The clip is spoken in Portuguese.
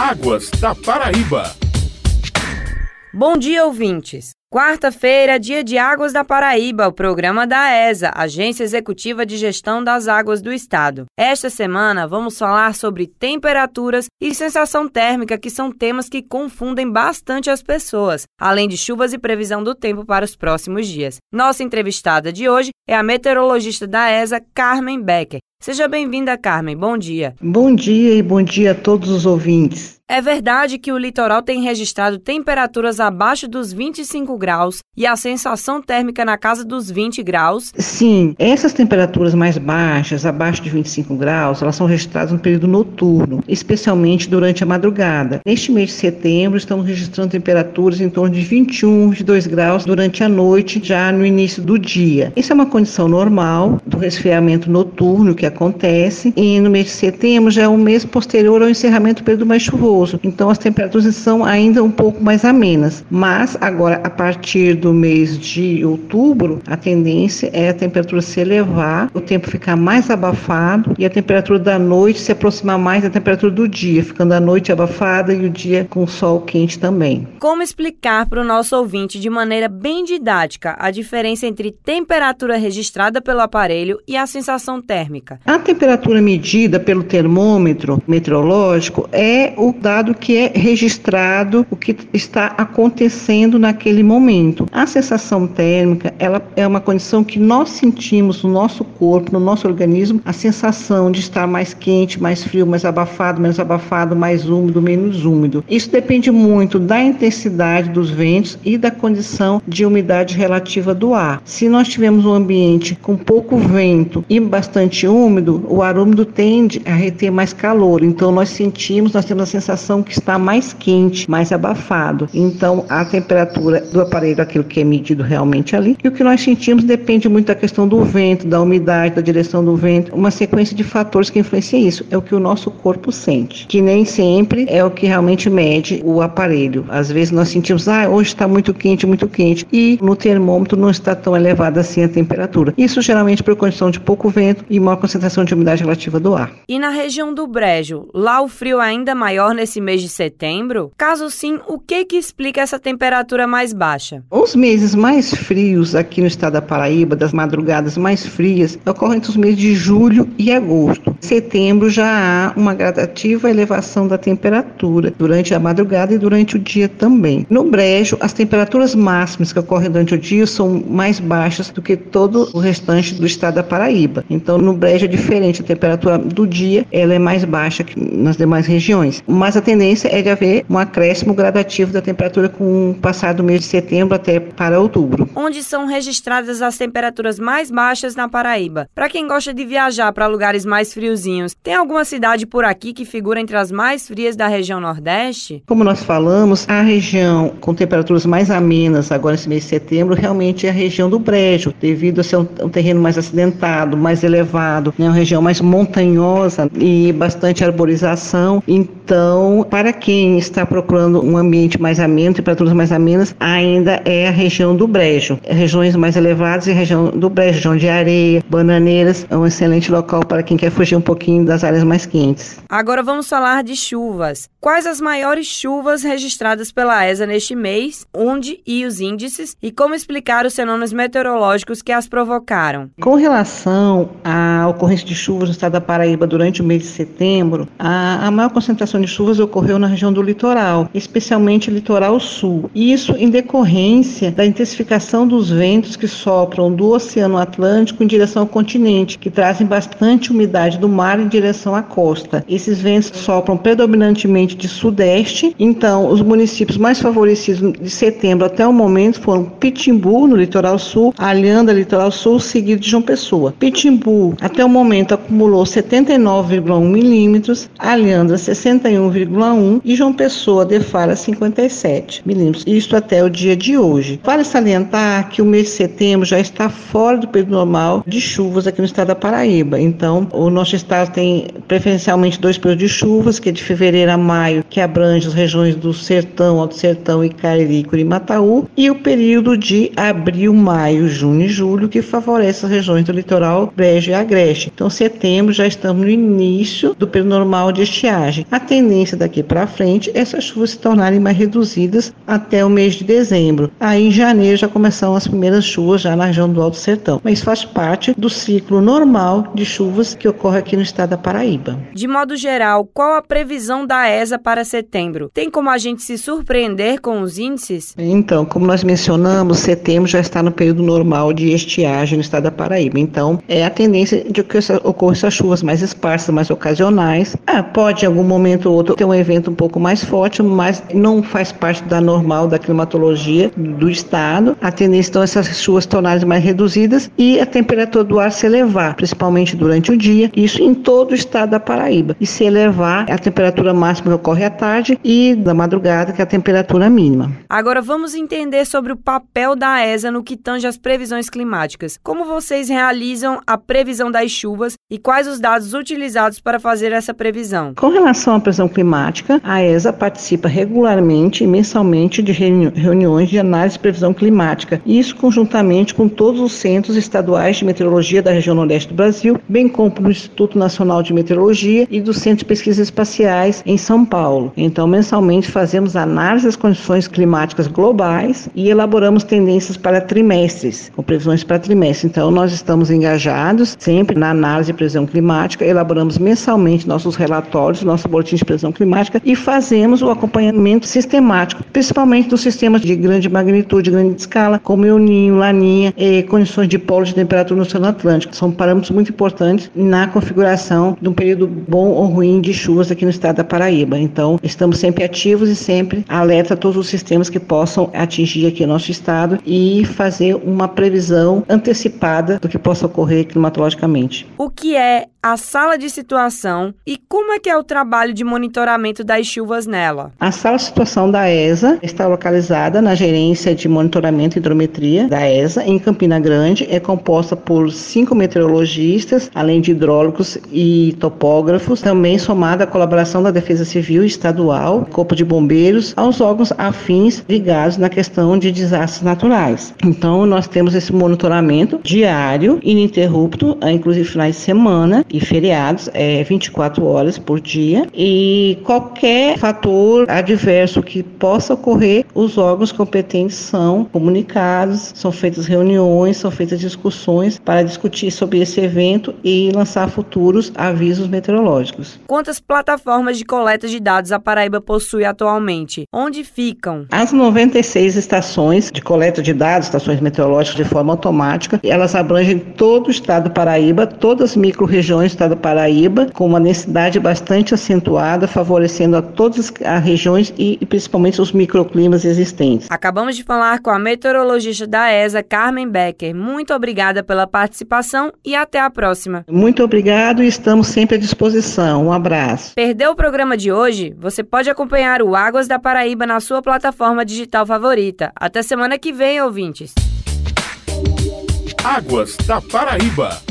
Águas da Paraíba. Bom dia, ouvintes. Quarta-feira, dia de Águas da Paraíba, o programa da ESA, Agência Executiva de Gestão das Águas do Estado. Esta semana vamos falar sobre temperaturas e sensação térmica, que são temas que confundem bastante as pessoas, além de chuvas e previsão do tempo para os próximos dias. Nossa entrevistada de hoje é a meteorologista da ESA, Carmen Becker. Seja bem-vinda, Carmen. Bom dia. Bom dia e bom dia a todos os ouvintes. É verdade que o litoral tem registrado temperaturas abaixo dos 25 graus e a sensação térmica na casa dos 20 graus? Sim, essas temperaturas mais baixas, abaixo de 25 graus, elas são registradas no período noturno, especialmente durante a madrugada. Neste mês de setembro, estamos registrando temperaturas em torno de 21, 22 graus durante a noite, já no início do dia. Isso é uma condição normal do resfriamento noturno que acontece e no mês de setembro já é um mês posterior ao encerramento do período mais chuvoso então as temperaturas são ainda um pouco mais amenas. Mas agora, a partir do mês de outubro, a tendência é a temperatura se elevar, o tempo ficar mais abafado e a temperatura da noite se aproximar mais da temperatura do dia, ficando a noite abafada e o dia com sol quente também. Como explicar para o nosso ouvinte de maneira bem didática a diferença entre temperatura registrada pelo aparelho e a sensação térmica? A temperatura medida pelo termômetro meteorológico é o da dado que é registrado o que está acontecendo naquele momento. A sensação térmica, ela é uma condição que nós sentimos no nosso corpo, no nosso organismo, a sensação de estar mais quente, mais frio, mais abafado, menos abafado, mais úmido, menos úmido. Isso depende muito da intensidade dos ventos e da condição de umidade relativa do ar. Se nós tivermos um ambiente com pouco vento e bastante úmido, o ar úmido tende a reter mais calor. Então nós sentimos, nós temos a sensação sensação que está mais quente, mais abafado. Então, a temperatura do aparelho, aquilo que é medido realmente ali, e o que nós sentimos depende muito da questão do vento, da umidade, da direção do vento, uma sequência de fatores que influencia isso. É o que o nosso corpo sente, que nem sempre é o que realmente mede o aparelho. Às vezes nós sentimos, ah, hoje está muito quente, muito quente, e no termômetro não está tão elevada assim a temperatura. Isso geralmente por condição de pouco vento e maior concentração de umidade relativa do ar. E na região do Brejo, lá o frio é ainda maior nesse nesse mês de setembro? Caso sim, o que que explica essa temperatura mais baixa? Os meses mais frios aqui no estado da Paraíba, das madrugadas mais frias, ocorrem entre os meses de julho e agosto. Em setembro já há uma gradativa elevação da temperatura durante a madrugada e durante o dia também. No brejo, as temperaturas máximas que ocorrem durante o dia são mais baixas do que todo o restante do estado da Paraíba. Então, no brejo é diferente, a temperatura do dia ela é mais baixa que nas demais regiões. Mas a tendência é de haver um acréscimo gradativo da temperatura com o passar do mês de setembro até para outubro. Onde são registradas as temperaturas mais baixas na Paraíba? Para quem gosta de viajar para lugares mais friozinhos, tem alguma cidade por aqui que figura entre as mais frias da região Nordeste? Como nós falamos, a região com temperaturas mais amenas agora nesse mês de setembro realmente é a região do Brejo, devido a ser um, um terreno mais acidentado, mais elevado, né, uma região mais montanhosa e bastante arborização. Então, então, para quem está procurando um ambiente mais ameno, temperaturas mais amenas, ainda é a região do Brejo. Regiões mais elevadas e região do Brejo, região de areia, bananeiras, é um excelente local para quem quer fugir um pouquinho das áreas mais quentes. Agora vamos falar de chuvas. Quais as maiores chuvas registradas pela ESA neste mês, onde e os índices, e como explicar os fenômenos meteorológicos que as provocaram? Com relação à ocorrência de chuvas no estado da Paraíba durante o mês de setembro, a, a maior concentração de chuvas ocorreu na região do litoral, especialmente litoral sul. Isso em decorrência da intensificação dos ventos que sopram do Oceano Atlântico em direção ao continente, que trazem bastante umidade do mar em direção à costa. Esses ventos sopram predominantemente de sudeste, então os municípios mais favorecidos de setembro até o momento foram Pitimbu, no litoral sul, Alhanda, litoral sul, seguido de João Pessoa. Pitimbu, até o momento, acumulou 79,1 milímetros, Alhanda 61,1 1,1 e João Pessoa defara 57 milímetros. Isto até o dia de hoje. Vale salientar que o mês de setembro já está fora do período normal de chuvas aqui no estado da Paraíba. Então, o nosso estado tem preferencialmente dois períodos de chuvas, que é de fevereiro a maio, que abrange as regiões do Sertão, Alto Sertão, Icariri, Curimataú, e o período de abril, maio, junho e julho, que favorece as regiões do litoral Brejo e Agreste. Então, setembro já estamos no início do período normal de estiagem. A tendência daqui para frente essas chuvas se tornarem mais reduzidas até o mês de dezembro. Aí em janeiro já começam as primeiras chuvas já na região do Alto Sertão. Mas faz parte do ciclo normal de chuvas que ocorre aqui no estado da Paraíba. De modo geral, qual a previsão da ESA para setembro? Tem como a gente se surpreender com os índices? Então, como nós mencionamos, setembro já está no período normal de estiagem no estado da Paraíba. Então, é a tendência de que ocorram essas chuvas mais esparsas, mais ocasionais. Ah, pode em algum momento ou outro ter um evento um pouco mais forte, mas não faz parte da normal da climatologia do estado. A tendência então é essas chuvas tornarem mais reduzidas e a temperatura do ar se elevar, principalmente durante o dia, isso em todo o estado da Paraíba. E se elevar a temperatura máxima que ocorre à tarde e da madrugada, que é a temperatura mínima. Agora vamos entender sobre o papel da ESA no que tange às previsões climáticas. Como vocês realizam a previsão das chuvas e quais os dados utilizados para fazer essa previsão? Com relação à previsão climática, a ESA participa regularmente e mensalmente de reuniões de análise e previsão climática, isso conjuntamente com todos os centros estaduais de meteorologia da região nordeste do Brasil, bem como do Instituto Nacional de Meteorologia e do Centro de Pesquisas Espaciais em São Paulo. Então, mensalmente fazemos análise das condições climáticas globais e elaboramos tendências para trimestres, com previsões para trimestre. Então, nós estamos engajados sempre na análise e previsão climática, elaboramos mensalmente nossos relatórios, nosso boletim de previsão climática e fazemos o acompanhamento sistemático, principalmente dos sistemas de grande magnitude, grande escala, como El Ninho, Laninha condições de polo de temperatura no Oceano Atlântico. São parâmetros muito importantes na configuração de um período bom ou ruim de chuvas aqui no estado da Paraíba. Então, estamos sempre ativos e sempre alerta a todos os sistemas que possam atingir aqui o nosso estado e fazer uma previsão antecipada do que possa ocorrer climatologicamente. O que é a sala de situação e como é que é o trabalho de monitoramento das chuvas nela? A sala de situação da ESA está localizada na Gerência de Monitoramento e Hidrometria da ESA, em Campina Grande. É composta por cinco meteorologistas, além de hidrólogos e topógrafos, também somada a colaboração da Defesa Civil Estadual, Corpo de Bombeiros, aos órgãos afins ligados na questão de desastres naturais. Então, nós temos esse monitoramento diário, ininterrupto, inclusive finais de semana, e feriados, é 24 horas por dia. E qualquer fator adverso que possa ocorrer, os órgãos competentes são comunicados, são feitas reuniões, são feitas discussões para discutir sobre esse evento e lançar futuros avisos meteorológicos. Quantas plataformas de coleta de dados a Paraíba possui atualmente? Onde ficam? As 96 estações de coleta de dados, estações meteorológicas de forma automática, elas abrangem todo o estado do Paraíba, todas as micro-regiões regiões do estado da Paraíba, com uma densidade bastante acentuada, favorecendo a todas as regiões e, e principalmente os microclimas existentes. Acabamos de falar com a meteorologista da ESA, Carmen Becker. Muito obrigada pela participação e até a próxima. Muito obrigado e estamos sempre à disposição. Um abraço. Perdeu o programa de hoje? Você pode acompanhar o Águas da Paraíba na sua plataforma digital favorita. Até semana que vem, ouvintes. Águas da Paraíba.